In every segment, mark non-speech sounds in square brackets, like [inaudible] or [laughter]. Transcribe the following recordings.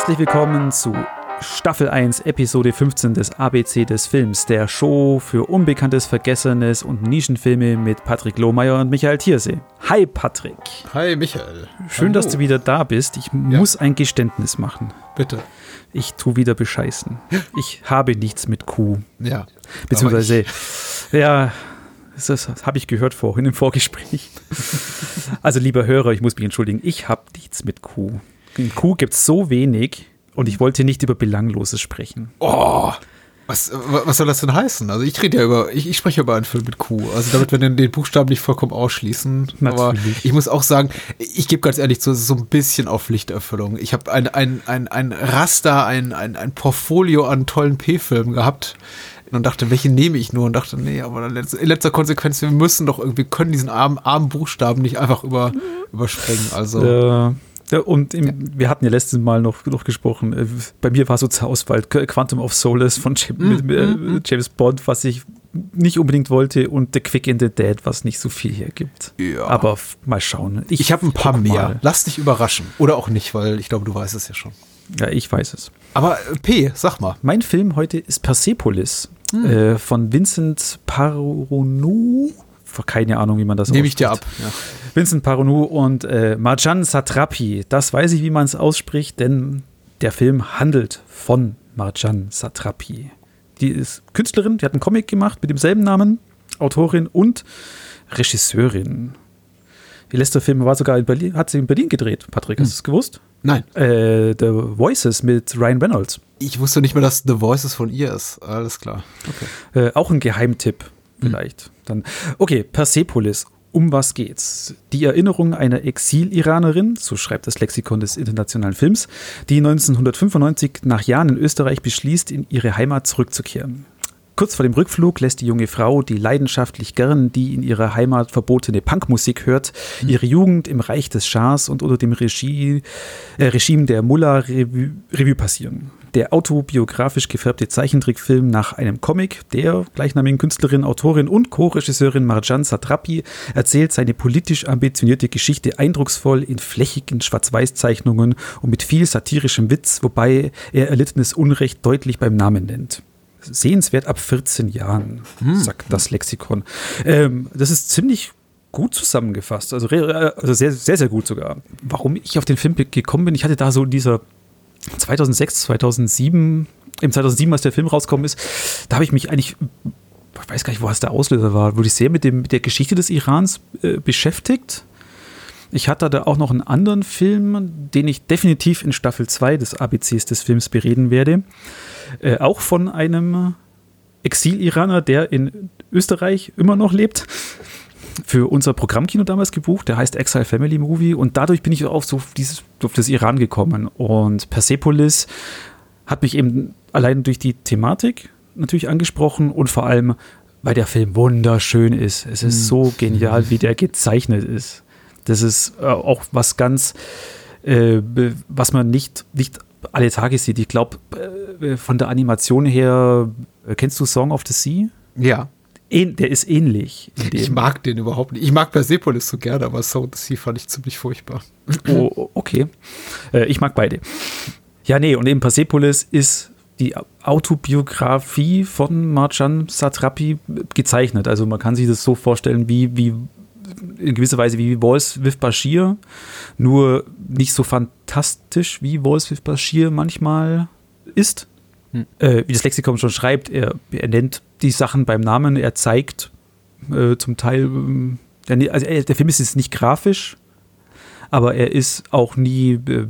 Herzlich willkommen zu Staffel 1, Episode 15 des ABC des Films, der Show für Unbekanntes, Vergessenes und Nischenfilme mit Patrick Lohmeier und Michael Thiersee. Hi Patrick. Hi Michael. Schön, Hallo. dass du wieder da bist. Ich muss ein Geständnis machen. Bitte. Ich tu wieder bescheißen. Ich habe nichts mit Kuh. Ja. Beziehungsweise, ja, das, das habe ich gehört vorhin im Vorgespräch. Also, lieber Hörer, ich muss mich entschuldigen, ich habe nichts mit Kuh. In Kuh gibt es so wenig und ich wollte nicht über Belangloses sprechen. Oh. Was, was soll das denn heißen? Also ich rede ja über, ich, ich spreche über einen Film mit Q. Also damit wir den, den Buchstaben nicht vollkommen ausschließen. Aber Natürlich. ich muss auch sagen, ich gebe ganz ehrlich zu, es ist so ein bisschen auf Pflichterfüllung. Ich habe ein, ein, ein, ein Raster, ein, ein, ein Portfolio an tollen P-Filmen gehabt und dachte, welche nehme ich nur? Und dachte, nee, aber in letzter, Konsequenz, wir müssen doch irgendwie, können diesen armen, armen Buchstaben nicht einfach über, überspringen. Also. Äh, ja, und im, wir hatten ja letztes Mal noch, noch gesprochen, äh, bei mir war so zur Auswahl Qu- Quantum of Solace von Jam- Mm, mit, äh, James Bond, was ich nicht unbedingt wollte, und The Quick in the Dead, was nicht so viel hergibt. Ja. Aber mal schauen. Ich habe ein paar mehr. mal. Lass dich überraschen. Oder auch nicht, weil ich glaube, du weißt es ja schon. Ja, ich weiß es. Aber äh, P, sag mal. Mein Film heute ist Persepolis Hm. äh, von Vincent Paronou. Keine Ahnung, wie man das Nehme ich dir ab. ausspricht. Ja. Vincent Paronou und äh, Marjan Satrapi. Das weiß ich, wie man es ausspricht, denn der Film handelt von Marjan Satrapi. Die ist Künstlerin, die hat einen Comic gemacht mit demselben Namen, Autorin und Regisseurin. Ihr letzter Film war sogar in Berlin, hat sie in Berlin gedreht. Patrick, hast du es gewusst? Nein, Äh, The Voices mit Ryan Reynolds. ich wusste nicht mehr, dass The Voices von ihr ist. Alles klar. Okay. Äh, auch ein Geheimtipp, vielleicht. Dann, okay, Persepolis. Um was geht's? Die Erinnerung einer Exil-Iranerin, so schreibt das Lexikon des internationalen Films, die 1995 nach Jahren in Österreich beschließt, in ihre Heimat zurückzukehren. Kurz vor dem Rückflug lässt die junge Frau, die leidenschaftlich gern die in ihrer Heimat verbotene Punkmusik hört, ihre Jugend im Reich des Schahs und unter dem Regie, äh, Regime der Mullah Revue, Revue passieren. Der autobiografisch gefärbte Zeichentrickfilm nach einem Comic der gleichnamigen Künstlerin, Autorin und Co-Regisseurin Marjan Satrapi erzählt seine politisch ambitionierte Geschichte eindrucksvoll in flächigen Schwarz-Weiß-Zeichnungen und mit viel satirischem Witz, wobei er erlittenes Unrecht deutlich beim Namen nennt. Sehenswert ab 14 Jahren, sagt das Lexikon. Ähm, das ist ziemlich gut zusammengefasst, also, re- also sehr, sehr, sehr gut sogar. Warum ich auf den Film gekommen bin, ich hatte da so in dieser 2006, 2007, im 2007, als der Film rausgekommen ist, da habe ich mich eigentlich, ich weiß gar nicht, was der Auslöser war, wurde ich sehr mit, dem, mit der Geschichte des Irans äh, beschäftigt. Ich hatte da auch noch einen anderen Film, den ich definitiv in Staffel 2 des ABCs des Films bereden werde. Äh, auch von einem Exil-Iraner, der in Österreich immer noch lebt. Für unser Programmkino damals gebucht, der heißt Exile Family Movie und dadurch bin ich auf so dieses, auf das Iran gekommen und Persepolis hat mich eben allein durch die Thematik natürlich angesprochen und vor allem, weil der Film wunderschön ist. Es ist so genial, wie der gezeichnet ist. Das ist äh, auch was ganz, äh, was man nicht, nicht alle Tage sieht. Ich glaube, äh, von der Animation her, äh, kennst du Song of the Sea? Ja. Der ist ähnlich. Ich mag den überhaupt nicht. Ich mag Persepolis so gerne, aber Sound Sea fand ich ziemlich furchtbar. Oh, okay. Äh, ich mag beide. Ja, nee, und eben Persepolis ist die Autobiografie von Marjan Satrapi gezeichnet. Also man kann sich das so vorstellen, wie, wie in gewisser Weise wie Walls with Bashir, nur nicht so fantastisch, wie Walls with Bashir manchmal ist. Äh, wie das Lexikon schon schreibt, er, er nennt die Sachen beim Namen, er zeigt äh, zum Teil, der, ne- also er, der Film ist jetzt nicht grafisch, aber er ist auch nie, äh,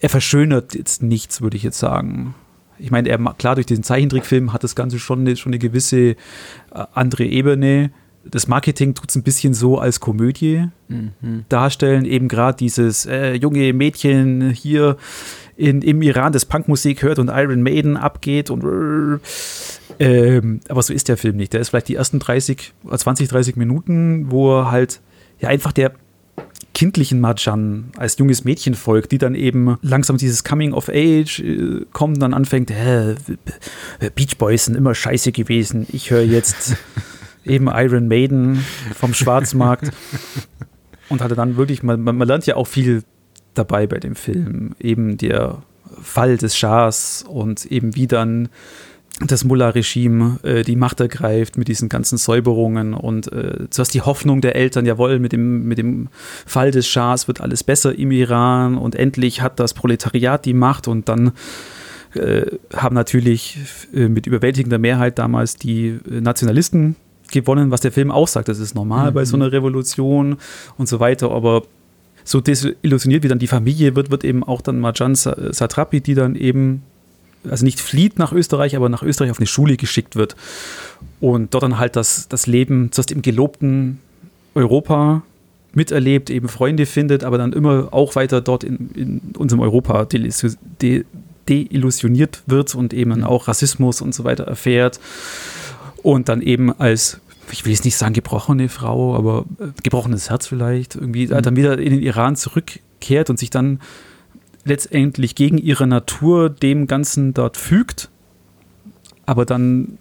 er verschönert jetzt nichts, würde ich jetzt sagen. Ich meine, er klar, durch den Zeichentrickfilm hat das Ganze schon eine, schon eine gewisse äh, andere Ebene. Das Marketing tut es ein bisschen so als Komödie darstellen. Eben gerade dieses äh, junge Mädchen hier in, im Iran, das Punkmusik hört und Iron Maiden abgeht und ähm, aber so ist der Film nicht. Der ist vielleicht die ersten 30, oder 20, 30 Minuten, wo er halt ja einfach der kindlichen Marjan als junges Mädchen folgt, die dann eben langsam dieses Coming of Age äh, kommt und dann anfängt, äh, Beach Boys sind immer scheiße gewesen. Ich höre jetzt [laughs] eben Iron Maiden vom Schwarzmarkt und hatte dann wirklich, man, man man lernt ja auch viel dabei bei dem Film. Eben der Fall des Schahs und eben wie dann das Mullah-Regime äh, die Macht ergreift mit diesen ganzen Säuberungen und äh, zuerst die Hoffnung der Eltern, jawohl, mit dem, mit dem Fall des Schahs wird alles besser im Iran und endlich hat das Proletariat die Macht und dann äh, haben natürlich äh, mit überwältigender Mehrheit damals die äh, Nationalisten gewonnen, was der Film auch sagt, das ist normal mhm. bei so einer Revolution und so weiter, aber so desillusioniert wie dann die Familie wird, wird eben auch dann Marjan Satrapi, die dann eben also nicht flieht nach Österreich, aber nach Österreich auf eine Schule geschickt wird und dort dann halt das, das Leben zuerst im gelobten Europa miterlebt, eben Freunde findet, aber dann immer auch weiter dort in, in unserem Europa deillusioniert wird und eben mhm. auch Rassismus und so weiter erfährt und dann eben als ich will jetzt nicht sagen gebrochene Frau, aber äh, gebrochenes Herz vielleicht, irgendwie mhm. dann wieder in den Iran zurückkehrt und sich dann letztendlich gegen ihre Natur dem Ganzen dort fügt, aber dann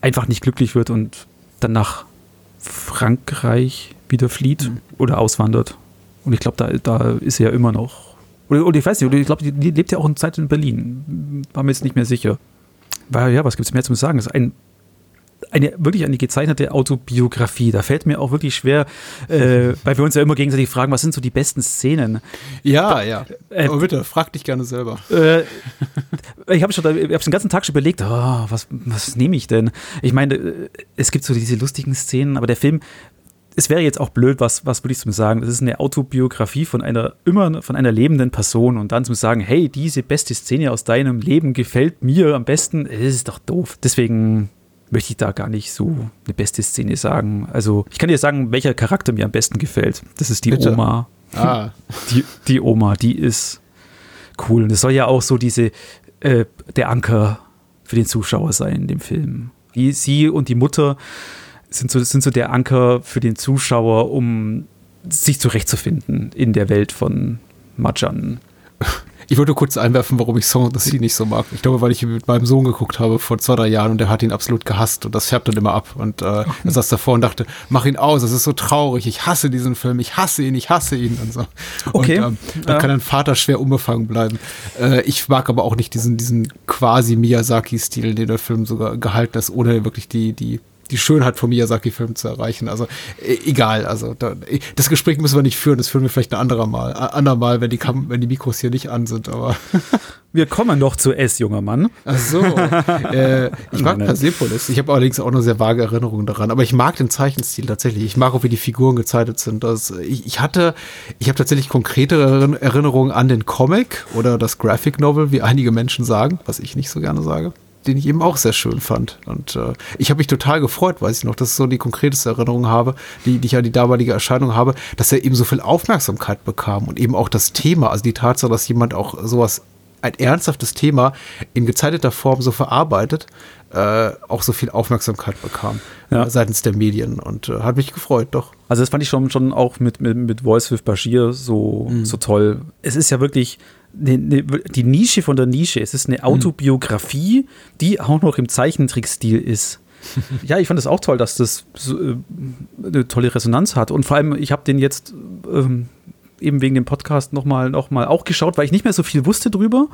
einfach nicht glücklich wird und dann nach Frankreich wieder flieht mhm. oder auswandert. Und ich glaube, da, da ist er ja immer noch. Oder, oder ich weiß nicht, ich glaube, die, die, lebt ja auch eine Zeit in Berlin. War mir jetzt nicht mehr sicher. Weil, ja, was gibt es mehr zu sagen? Das ist ein eine wirklich eine gezeichnete Autobiografie. Da fällt mir auch wirklich schwer, äh, weil wir uns ja immer gegenseitig fragen, was sind so die besten Szenen? Ja, da, ja. Äh, Aber bitte, frag dich gerne selber. Äh, ich habe schon, ich habe den ganzen Tag schon überlegt, oh, was, was nehme ich denn? Ich meine, äh, es gibt so diese lustigen Szenen, aber der Film es wäre jetzt auch blöd, was, was würde ich zum sagen? Das ist eine Autobiografie von einer immer von einer lebenden Person und dann zu sagen, hey, diese beste Szene aus deinem Leben gefällt mir am besten, das ist doch doof. Deswegen möchte ich da gar nicht so eine beste Szene sagen. Also ich kann dir sagen, welcher Charakter mir am besten gefällt. Das ist die Bitte? Oma. Ah. [laughs] Die, die Oma, die ist cool. Und das soll ja auch so diese, äh, der Anker für den Zuschauer sein in dem Film. Wie sie und die Mutter sind so, sind so der Anker für den Zuschauer, um sich zurechtzufinden in der Welt von Majan. Ich wollte kurz einwerfen, warum ich Song of the Sea nicht so mag. Ich glaube, weil ich mit meinem Sohn geguckt habe vor zwei, drei Jahren und der hat ihn absolut gehasst und das färbt dann immer ab. Und äh, er saß davor und dachte, mach ihn aus, das ist so traurig, ich hasse diesen Film, ich hasse ihn, ich hasse ihn und so. Okay. Und ähm, da ja. kann ein Vater schwer unbefangen bleiben. Äh, ich mag aber auch nicht diesen, diesen quasi Miyazaki-Stil, den der Film sogar gehalten ist, ohne wirklich die, die die Schönheit vom Miyazaki-Film zu erreichen. Also e egal, also da, e, das Gespräch müssen wir nicht führen, das führen wir vielleicht ein anderer Mal, andermal, wenn die, Kam wenn die Mikros hier nicht an sind, aber [laughs] Wir kommen noch zu S, junger Mann. Ach so. [laughs] äh, ich mag Persepolis. Ich habe allerdings auch nur sehr vage Erinnerungen daran. Aber ich mag den Zeichenstil tatsächlich. Ich mag auch, wie die Figuren gezeichnet sind. Das, ich, ich hatte, ich habe tatsächlich konkretere Erinnerungen an den Comic oder das Graphic Novel, wie einige Menschen sagen, was ich nicht so gerne sage den ich eben auch sehr schön fand. Und äh, ich habe mich total gefreut, weiß ich noch, dass ich so die konkreteste Erinnerung habe, die, die ich an die damalige Erscheinung habe, dass er eben so viel Aufmerksamkeit bekam und eben auch das Thema, also die Tatsache, dass jemand auch sowas, ein ernsthaftes Thema in gezeichneter Form so verarbeitet, äh, auch so viel Aufmerksamkeit bekam ja. äh, seitens der Medien und äh, hat mich gefreut, doch. Also das fand ich schon, schon auch mit, mit, mit Voice with Bashir so, mhm. so toll. Es ist ja wirklich eine, eine, die Nische von der Nische. Es ist eine mhm. Autobiografie, die auch noch im Zeichentrickstil ist. [laughs] ja, ich fand es auch toll, dass das so, äh, eine tolle Resonanz hat. Und vor allem, ich habe den jetzt ähm, eben wegen dem Podcast nochmal noch mal auch geschaut, weil ich nicht mehr so viel wusste drüber.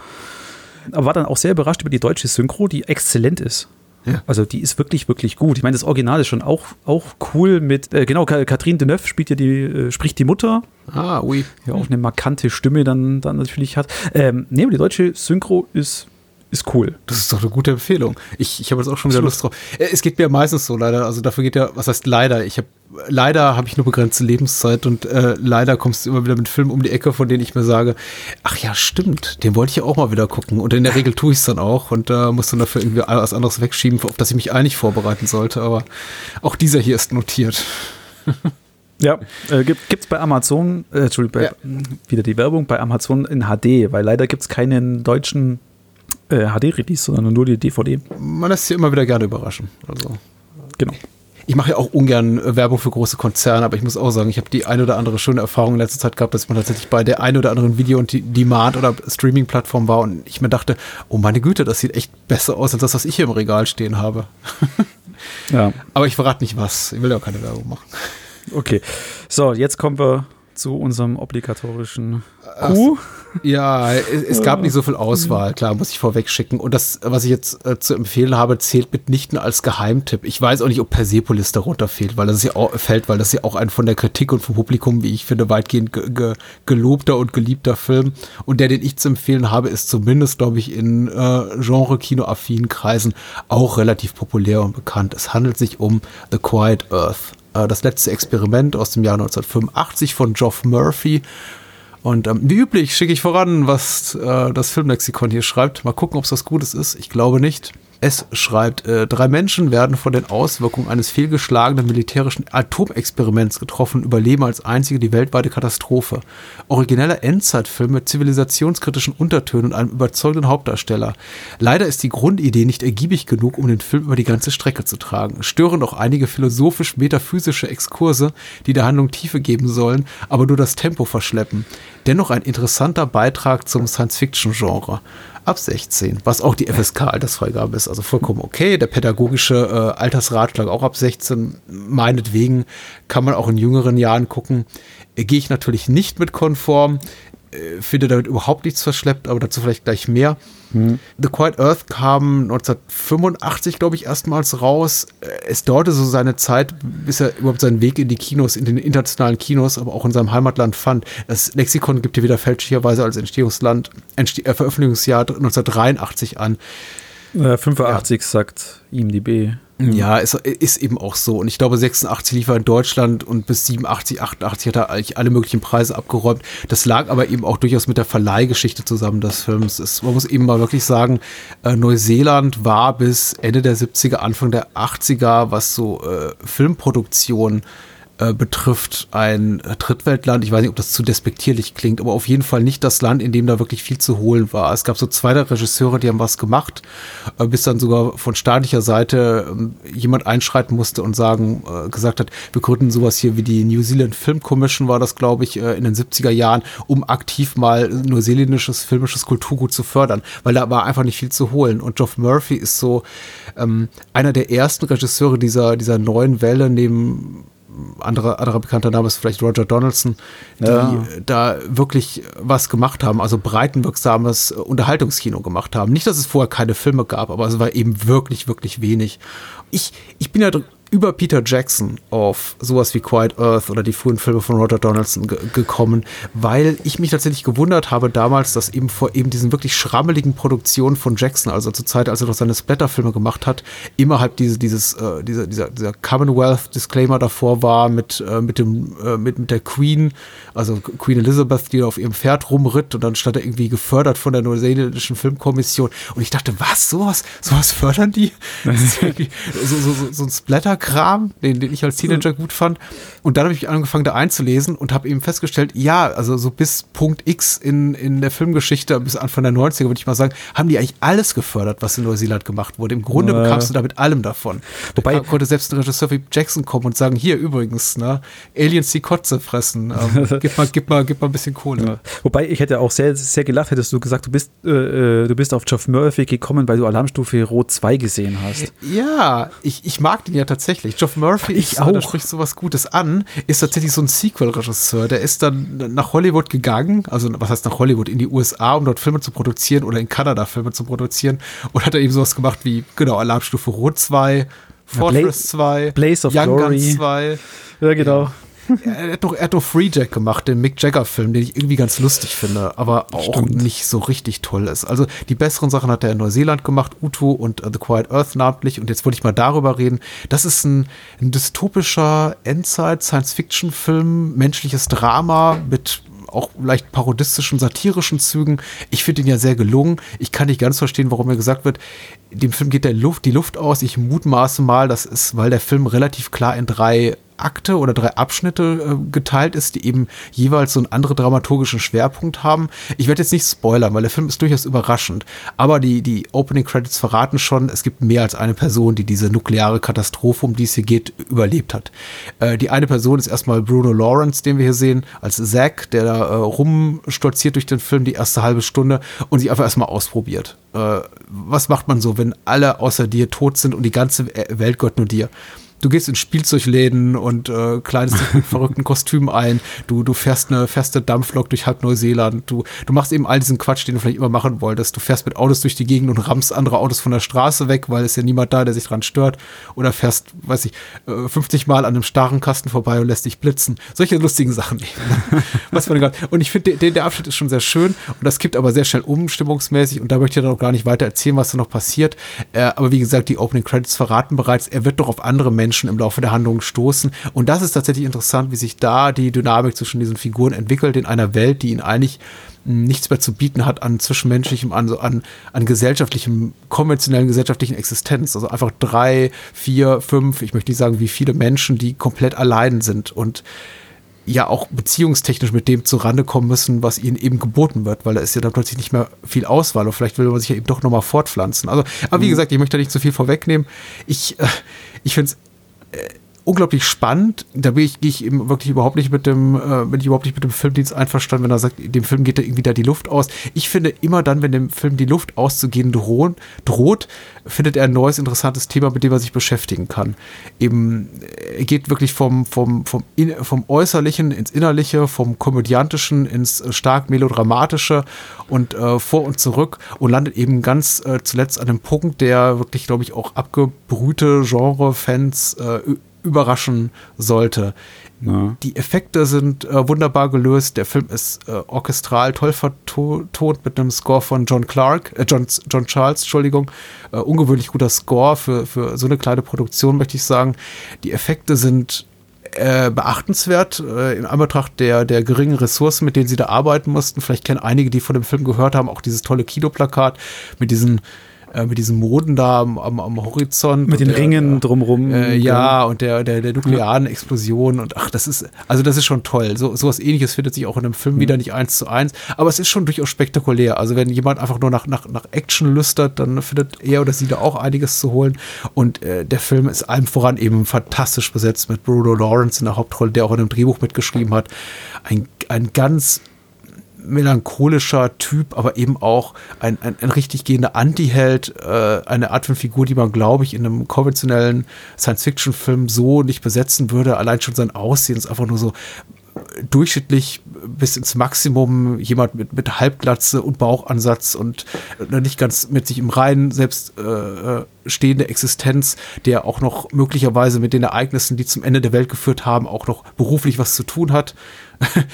Aber war dann auch sehr überrascht über die deutsche Synchro, die exzellent ist. Ja. Also die ist wirklich, wirklich gut. Ich meine, das Original ist schon auch, auch cool mit, äh, genau, Catherine Deneuve spielt ja die, äh, spricht die Mutter. Ah, oui. Ja, auch eine markante Stimme dann, dann natürlich hat. Ähm, nee, die deutsche Synchro ist ist cool. Das ist doch eine gute Empfehlung. Ich, ich habe jetzt auch schon wieder Lust drauf. Äh, es geht mir meistens so leider. Also dafür geht ja, was heißt leider? Ich habe leider habe ich nur begrenzte Lebenszeit und äh, leider kommst du immer wieder mit Filmen um die Ecke, von denen ich mir sage, ach ja, stimmt, den wollte ich ja auch mal wieder gucken. Und in der Regel tue ich es dann auch und da äh, muss dann dafür irgendwie was anderes wegschieben, auf das ich mich eigentlich vorbereiten sollte. Aber auch dieser hier ist notiert. [laughs] Ja, äh, gibt es bei Amazon, äh, Entschuldigung, bei, ja. wieder die Werbung bei Amazon in HD, weil leider gibt es keinen deutschen äh, HD-Release, sondern nur die DVD. Man lässt sich immer wieder gerne überraschen. Also. Genau. Ich mache ja auch ungern äh, Werbung für große Konzerne, aber ich muss auch sagen, ich habe die ein oder andere schöne Erfahrung in letzter Zeit gehabt, dass man tatsächlich bei der ein oder anderen Video- und Demand- oder Streaming-Plattform war und ich mir dachte, oh meine Güte, das sieht echt besser aus als das, was ich hier im Regal stehen habe. [laughs] ja. Aber ich verrate nicht was. Ich will ja auch keine Werbung machen. Okay. So, jetzt kommen wir zu unserem obligatorischen Q. Ja, es, gab nicht so viel Auswahl, klar, muss ich vorweg schicken. Und das, was ich jetzt äh, zu empfehlen habe, zählt mitnichten als Geheimtipp. Ich weiß auch nicht, ob Persepolis darunter fehlt, weil das ja auch, fällt, weil das ja auch ein von der Kritik und vom Publikum, wie ich finde, weitgehend ge ge gelobter und geliebter Film. Und der, den ich zu empfehlen habe, ist zumindest, glaube ich, in äh, Genre-Kino-affinen Kreisen auch relativ populär und bekannt. Es handelt sich um The Quiet Earth. Äh, das letzte Experiment aus dem Jahr 1985 von Geoff Murphy und ähm, wie üblich schicke ich voran, was äh, das Filmlexikon hier schreibt. Mal gucken, ob es was Gutes ist. Ich glaube nicht. Es schreibt, äh, drei Menschen werden von den Auswirkungen eines fehlgeschlagenen militärischen Atomexperiments getroffen, überleben als einzige die weltweite Katastrophe. Origineller Endzeitfilm mit zivilisationskritischen Untertönen und einem überzeugenden Hauptdarsteller. Leider ist die Grundidee nicht ergiebig genug, um den Film über die ganze Strecke zu tragen. Stören auch einige philosophisch-metaphysische Exkurse, die der Handlung Tiefe geben sollen, aber nur das Tempo verschleppen. Dennoch ein interessanter Beitrag zum Science-Fiction-Genre ab 16, was auch die FSK-Altersfreigabe ist. Also vollkommen okay. Der pädagogische äh, Altersratschlag auch ab 16. Meinetwegen kann man auch in jüngeren Jahren gucken. Äh, Gehe ich natürlich nicht mit konform. Äh, finde damit überhaupt nichts verschleppt, aber dazu vielleicht gleich mehr. Hm. The Quiet Earth kam 1985, glaube ich, erstmals raus. Äh, es dauerte so seine Zeit, bis er überhaupt seinen Weg in die Kinos, in den internationalen Kinos, aber auch in seinem Heimatland fand. Das Lexikon gibt hier wieder fälschlicherweise als Entstehungsland, Entste äh, Veröffentlichungsjahr 1983 an. Äh, 85 ja. sagt IMDb. Mhm. Ja, es ist eben auch so. Und ich glaube, 86 lief er in Deutschland und bis 87, 88 hat er eigentlich alle möglichen Preise abgeräumt. Das lag aber eben auch durchaus mit der Verleihgeschichte zusammen des Films. Es, man muss eben mal wirklich sagen, äh, Neuseeland war bis Ende der 70er, Anfang der 80er, was so äh, Filmproduktion äh, betrifft, ein Drittweltland. Ich weiß nicht, ob das zu despektierlich klingt, aber auf jeden Fall nicht das Land, in dem da wirklich viel zu holen war. Es gab so zwei der Regisseure, die haben was gemacht, äh, bis dann sogar von staatlicher Seite äh, jemand einschreiten musste und sagen, äh, gesagt hat, wir gründen sowas hier wie die New Zealand Film Commission, war das, glaube ich, äh, in den 70er Jahren, um aktiv mal neuseeländisches filmisches Kulturgut zu fördern, weil da war einfach nicht viel zu holen. Und Geoff Murphy ist so ähm, einer der ersten Regisseure dieser, dieser neuen Welle neben anderer, anderer bekannter Name ist vielleicht Roger Donaldson, die ja. da wirklich was gemacht haben, also breitenwirksames Unterhaltungskino gemacht haben. Nicht, dass es vorher keine Filme gab, aber es war eben wirklich, wirklich wenig. Ich, ich bin ja über Peter Jackson auf sowas wie Quiet Earth oder die frühen Filme von Roger Donaldson ge gekommen, weil ich mich tatsächlich gewundert habe damals, dass eben vor eben diesen wirklich schrammeligen Produktionen von Jackson, also zur Zeit, als er noch seine Splatter-Filme gemacht hat, immer halt diese, dieses, äh, dieser, dieser, dieser Commonwealth-Disclaimer davor war mit, äh, mit dem, äh, mit, mit der Queen, also Queen Elizabeth, die auf ihrem Pferd rumritt und dann stand er irgendwie gefördert von der neuseeländischen Filmkommission und ich dachte, was, sowas, sowas fördern die? [laughs] [laughs] so, so, so, so ein Splatter Kram, den, den ich als Teenager gut fand. Und dann habe ich angefangen, da einzulesen und habe eben festgestellt, ja, also so bis Punkt X in, in der Filmgeschichte, bis Anfang der 90er, würde ich mal sagen, haben die eigentlich alles gefördert, was in Neuseeland gemacht wurde. Im Grunde äh. bekamst du da mit allem davon. Wobei da konnte selbst ein Regisseur wie Jackson kommen und sagen, hier übrigens, ne, Aliens die Kotze fressen, ähm, [laughs] gib, mal, gib, mal, gib mal ein bisschen Kohle. Ja. Wobei ich hätte auch sehr, sehr gelacht, hättest du gesagt, du bist, äh, äh du bist auf Geoff Murphy gekommen, weil du Alarmstufe Rot 2 gesehen hast. Ja, ich, ich mag den ja tatsächlich tatsächlich. Geoff Murphy ich ist, auch. da spricht sowas Gutes an, ist tatsächlich so ein Sequel-Regisseur. Der ist dann nach Hollywood gegangen, also was heißt nach Hollywood, in die USA, um dort Filme zu produzieren oder in Kanada Filme zu produzieren und hat da eben sowas gemacht wie, genau, Alarmstufe Rot 2, Fortress 2, Blaze of Young Glory. Guns 2. Ja, genau. Ja er hat doch, er hat doch Free Jack gemacht, den Mick Jagger-Film, den ich irgendwie ganz lustig finde, aber auch Stimmt. nicht so richtig toll ist. Also die besseren Sachen hat er in Neuseeland gemacht, Uto und uh, The Quiet Earth namentlich. Und jetzt wollte ich mal darüber reden. Das ist ein, ein dystopischer Endzeit-Science-Fiction-Film, menschliches Drama mit auch leicht parodistischen, satirischen Zügen. Ich finde ihn ja sehr gelungen. Ich kann nicht ganz verstehen, warum mir gesagt wird, dem Film geht der Luft, die Luft aus. Ich mutmaße mal, das ist, weil der Film relativ klar in drei Akte oder drei Abschnitte äh, geteilt ist, die eben jeweils so einen anderen dramaturgischen Schwerpunkt haben. Ich werde jetzt nicht spoilern, weil der Film ist durchaus überraschend. Aber die, die Opening Credits verraten schon, es gibt mehr als eine Person, die diese nukleare Katastrophe, um die es hier geht, überlebt hat. Äh, die eine Person ist erstmal Bruno Lawrence, den wir hier sehen, als Zack, der da äh, rumstolziert durch den Film die erste halbe Stunde und sich einfach erstmal ausprobiert. Äh, was macht man so, wenn alle außer dir tot sind und die ganze Welt gehört nur dir? Du gehst in Spielzeugläden und äh, kleidest dich mit [laughs] verrückten Kostümen ein, du, du fährst eine feste Dampflok durch halb Neuseeland, du, du machst eben all diesen Quatsch, den du vielleicht immer machen wolltest. Du fährst mit Autos durch die Gegend und rammst andere Autos von der Straße weg, weil es ja niemand da, der sich dran stört. Oder fährst, weiß ich, 50 äh, Mal an einem starren Kasten vorbei und lässt dich blitzen. Solche lustigen Sachen eben. [laughs] Was man und ich finde, der, der Abschnitt ist schon sehr schön und das kippt aber sehr schnell um, stimmungsmäßig. Und da möchte ich dann auch gar nicht weiter erzählen, was da noch passiert. Äh, aber wie gesagt, die Opening Credits verraten bereits, er wird doch auf andere Menschen im Laufe der Handlung stoßen. Und das ist tatsächlich interessant, wie sich da die Dynamik zwischen diesen Figuren entwickelt in einer Welt, die ihn eigentlich nichts mehr zu bieten hat an zwischenmenschlichem, an, an, an gesellschaftlichem, konventionellen gesellschaftlichen Existenz. Also einfach drei, vier, fünf, ich möchte nicht sagen, wie viele Menschen, die komplett allein sind und ja auch beziehungstechnisch mit dem zurande kommen müssen, was ihnen eben geboten wird, weil da ist ja dann plötzlich nicht mehr viel Auswahl und vielleicht will man sich ja eben doch nochmal fortpflanzen. Also, aber wie mhm. gesagt, ich möchte da nicht zu viel vorwegnehmen. Ich, äh, ich finde es äh, unglaublich spannend. Da bin ich, ich eben wirklich überhaupt nicht mit dem, äh, bin ich überhaupt nicht mit dem Filmdienst einverstanden, wenn er sagt, dem Film geht da irgendwie da die Luft aus. Ich finde immer dann, wenn dem Film die Luft auszugehen drohen, droht, findet er ein neues, interessantes Thema, mit dem er sich beschäftigen kann. Eben, er geht wirklich vom, vom, vom, vom Äußerlichen ins Innerliche, vom Komödiantischen ins stark Melodramatische und äh, vor und zurück und landet eben ganz äh, zuletzt an einem Punkt, der wirklich, glaube ich, auch abgebrühte Genre-Fans äh, überraschen sollte. Ja. Die Effekte sind äh, wunderbar gelöst. Der Film ist äh, orchestral toll vertont mit einem Score von John Clark, äh, John, John Charles, Entschuldigung. Äh, ungewöhnlich guter Score für, für so eine kleine Produktion, möchte ich sagen. Die Effekte sind äh, beachtenswert äh, in Anbetracht der, der geringen Ressourcen, mit denen sie da arbeiten mussten. Vielleicht kennen einige, die von dem Film gehört haben, auch dieses tolle Kinoplakat mit diesen äh, mit diesen Moden da am, am, am Horizont. Mit den der, Ringen drumrum. Äh, ja, und der, der, der nuklearen ja. Explosion und ach, das ist, also das ist schon toll. So, sowas ähnliches findet sich auch in einem Film mhm. wieder nicht eins zu eins, aber es ist schon durchaus spektakulär. Also wenn jemand einfach nur nach, nach, nach Action lüstert, dann findet er oder sie da auch einiges zu holen. Und äh, der Film ist allem voran eben fantastisch besetzt mit Bruno Lawrence in der Hauptrolle, der auch in einem Drehbuch mitgeschrieben hat. Ein, ein ganz melancholischer Typ, aber eben auch ein, ein, ein richtig gehender Anti-Held, äh, eine Art von Figur, die man, glaube ich, in einem konventionellen Science-Fiction-Film so nicht besetzen würde. Allein schon sein Aussehen ist einfach nur so durchschnittlich bis ins Maximum jemand mit, mit Halbglatze und Bauchansatz und äh, nicht ganz mit sich im Reinen selbst äh, äh, stehende Existenz, der auch noch möglicherweise mit den Ereignissen, die zum Ende der Welt geführt haben, auch noch beruflich was zu tun hat.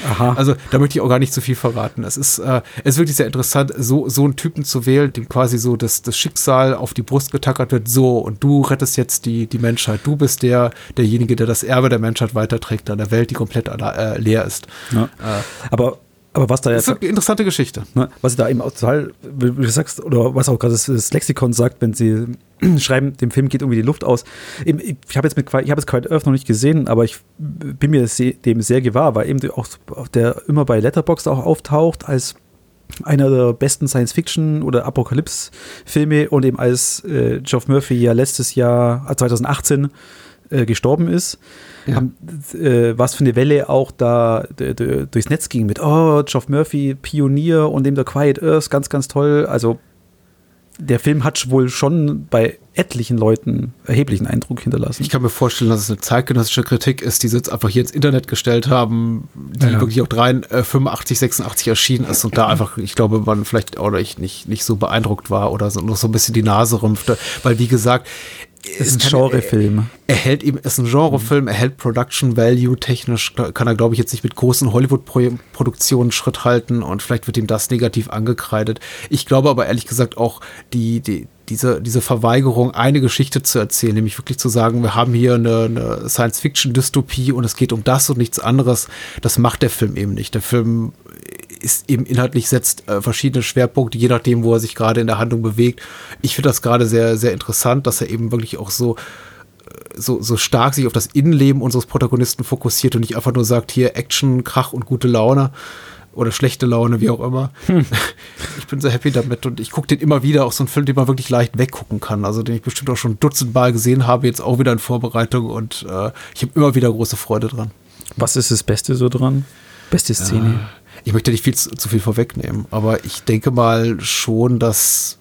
Aha. [laughs] Also da möchte ich auch gar nicht zu viel verraten. Es ist, äh, es ist wirklich sehr interessant, so, so einen Typen zu wählen, dem quasi so das, das Schicksal auf die Brust getackert wird, so und du rettest jetzt die, die Menschheit. Du bist der, derjenige, der das Erbe der Menschheit weiterträgt an der Welt, die komplett äh, leer ist. Ja. Äh, aber aber was da jetzt. Das ist eine interessante Geschichte. Ne, was sie da eben auch total, wie du sagst, oder was auch gerade das, Lexikon sagt, wenn sie [clears throat] schreiben, dem Film geht irgendwie die Luft aus. Ich habe jetzt mit ich habe jetzt Quiet Earth noch nicht gesehen, aber ich bin mir dem sehr gewahr, weil eben auch der immer bei Letterboxd auch auftaucht als einer der besten Science-Fiction- oder Apokalypse-Filme und eben als äh, Geoff Murphy ja letztes Jahr, 2018, äh, gestorben ist ja. haben, äh, was für eine Welle auch da durchs Netz ging mit, oh, Geoff Murphy, Pionier und dem der Quiet Earth, ganz, ganz toll. Also der Film hat wohl schon bei etlichen Leuten erheblichen Eindruck hinterlassen. Ich kann mir vorstellen, dass es eine zeitgenössische Kritik ist, die sie jetzt einfach hier ins Internet gestellt haben, die ja. wirklich auch 3, äh, 85, 86 erschienen ist und da einfach, ich glaube, man vielleicht oder ich nicht, nicht so beeindruckt war oder so, noch so ein bisschen die Nase rümpfte, weil wie gesagt, ist ein Genrefilm. Er, er hält eben, ist ein Genrefilm, er hält Production Value technisch, kann er, glaube ich, jetzt nicht mit großen Hollywood-Produktionen Schritt halten und vielleicht wird ihm das negativ angekreidet. Ich glaube aber ehrlich gesagt auch, die, die, diese, diese Verweigerung, eine Geschichte zu erzählen, nämlich wirklich zu sagen, wir haben hier eine, eine Science-Fiction-Dystopie und es geht um das und nichts anderes, das macht der Film eben nicht. Der Film ist eben inhaltlich setzt äh, verschiedene Schwerpunkte, je nachdem, wo er sich gerade in der Handlung bewegt. Ich finde das gerade sehr, sehr interessant, dass er eben wirklich auch so, äh, so, so stark sich auf das Innenleben unseres Protagonisten fokussiert und nicht einfach nur sagt, hier Action, Krach und gute Laune oder schlechte Laune, wie auch immer. Hm. [laughs] Ich bin sehr happy damit und ich gucke den immer wieder, auch so ein Film, den man wirklich leicht weggucken kann. Also den ich bestimmt auch schon dutzendmal gesehen habe, jetzt auch wieder in Vorbereitung und äh, ich habe immer wieder große Freude dran. Was ist das Beste so dran? Beste Szene? Ich möchte nicht viel zu, viel vorwegnehmen, aber ich denke mal schon, dass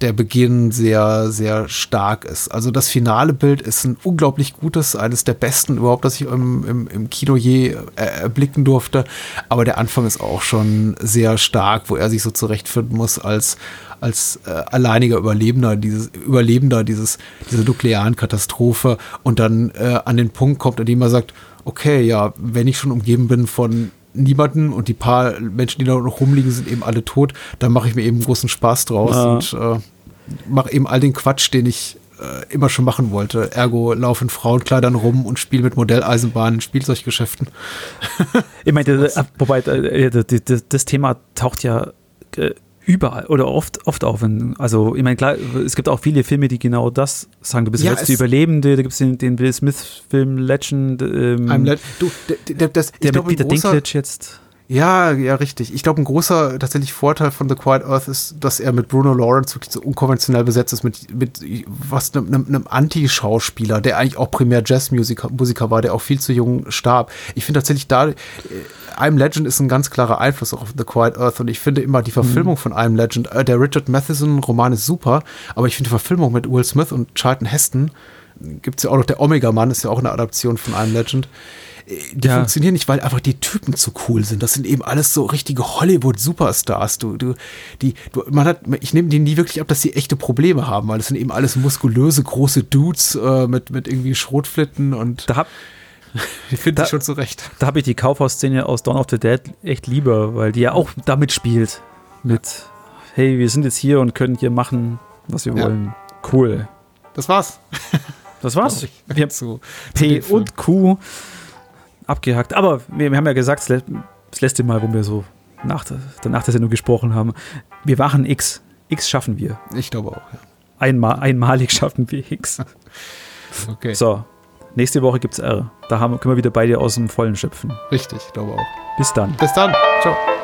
der Beginn sehr, sehr stark ist. Also das finale Bild ist ein unglaublich gutes, eines der besten überhaupt, das ich im, im, im Kino je äh, erblicken durfte. Aber der Anfang ist auch schon sehr stark, wo er sich so zurechtfinden muss als, als äh, alleiniger Überlebender dieses Überlebender dieses dieser nuklearen Katastrophe und dann äh, an den Punkt kommt, an dem er sagt, okay, ja, wenn ich schon umgeben bin von niemanden und die paar Menschen, die da noch rumliegen, sind eben alle tot, dann mache ich mir eben großen Spaß draus ja. und äh, mache eben all den Quatsch, den ich äh, immer schon machen wollte. Ergo laufen Frauenkleidern rum und spiele mit Modelleisenbahnen, Spielzeuggeschäften. ich meine, [laughs] wobei äh, das Thema taucht ja äh, überall oder oft, oft auf. Also, ich meine, klar, es gibt auch viele Filme, die genau das sagen. Du bist ja, der letzte Überlebende, da gibt es den, den, Will Smith-Film Legend. Ähm, I'm Le du, das, das, der mit Peter Dinklage jetzt. Ja, ja, richtig. Ich glaube, ein großer tatsächlich Vorteil von The Quiet Earth ist, dass er mit Bruno Lawrence wirklich so unkonventionell besetzt ist, mit, mit was einem, einem Anti-Schauspieler, der eigentlich auch primär Jazzmusiker Musiker war, der auch viel zu jung starb. Ich finde tatsächlich da, äh, I'm Legend ist ein ganz klarer Einfluss auch auf The Quiet Earth und ich finde immer die Verfilmung mhm. von I'm Legend, äh, der Richard Matheson-Roman ist super, aber ich finde die Verfilmung mit Will Smith und Charlton Heston, gibt es ja auch noch der Omega-Mann, ist ja auch eine Adaption von I'm Legend die ja. funktionieren nicht, weil einfach die Typen zu cool sind. Das sind eben alles so richtige Hollywood-Superstars. Du, du, die, du, man hat, ich nehme denen nie wirklich ab, dass sie echte Probleme haben, weil das sind eben alles muskulöse, große Dudes äh, mit, mit irgendwie Schrotflitten und. Da hab, [laughs] ich finde schon zurecht. Da habe ich die Kaufhausszene aus Dawn of the Dead echt lieber, weil die ja auch damit spielt. Mit, ja. hey, wir sind jetzt hier und können hier machen, was wir ja. wollen. Cool. Das war's. Das war's. [laughs] Wir haben zu, P und Q abgehakt. Aber wir, wir haben ja gesagt, das letzte Mal, wo wir so nach danach der Sendung gesprochen haben, wir machen X. X schaffen wir. Ich glaube auch, ja. Einmal, einmalig [laughs] schaffen wir X. [laughs] okay. So, nächste Woche gibt es R. Da haben, können wir wieder beide aus dem Vollen schöpfen. Richtig, ich glaube auch. Bis dann. Bis dann. Ciao.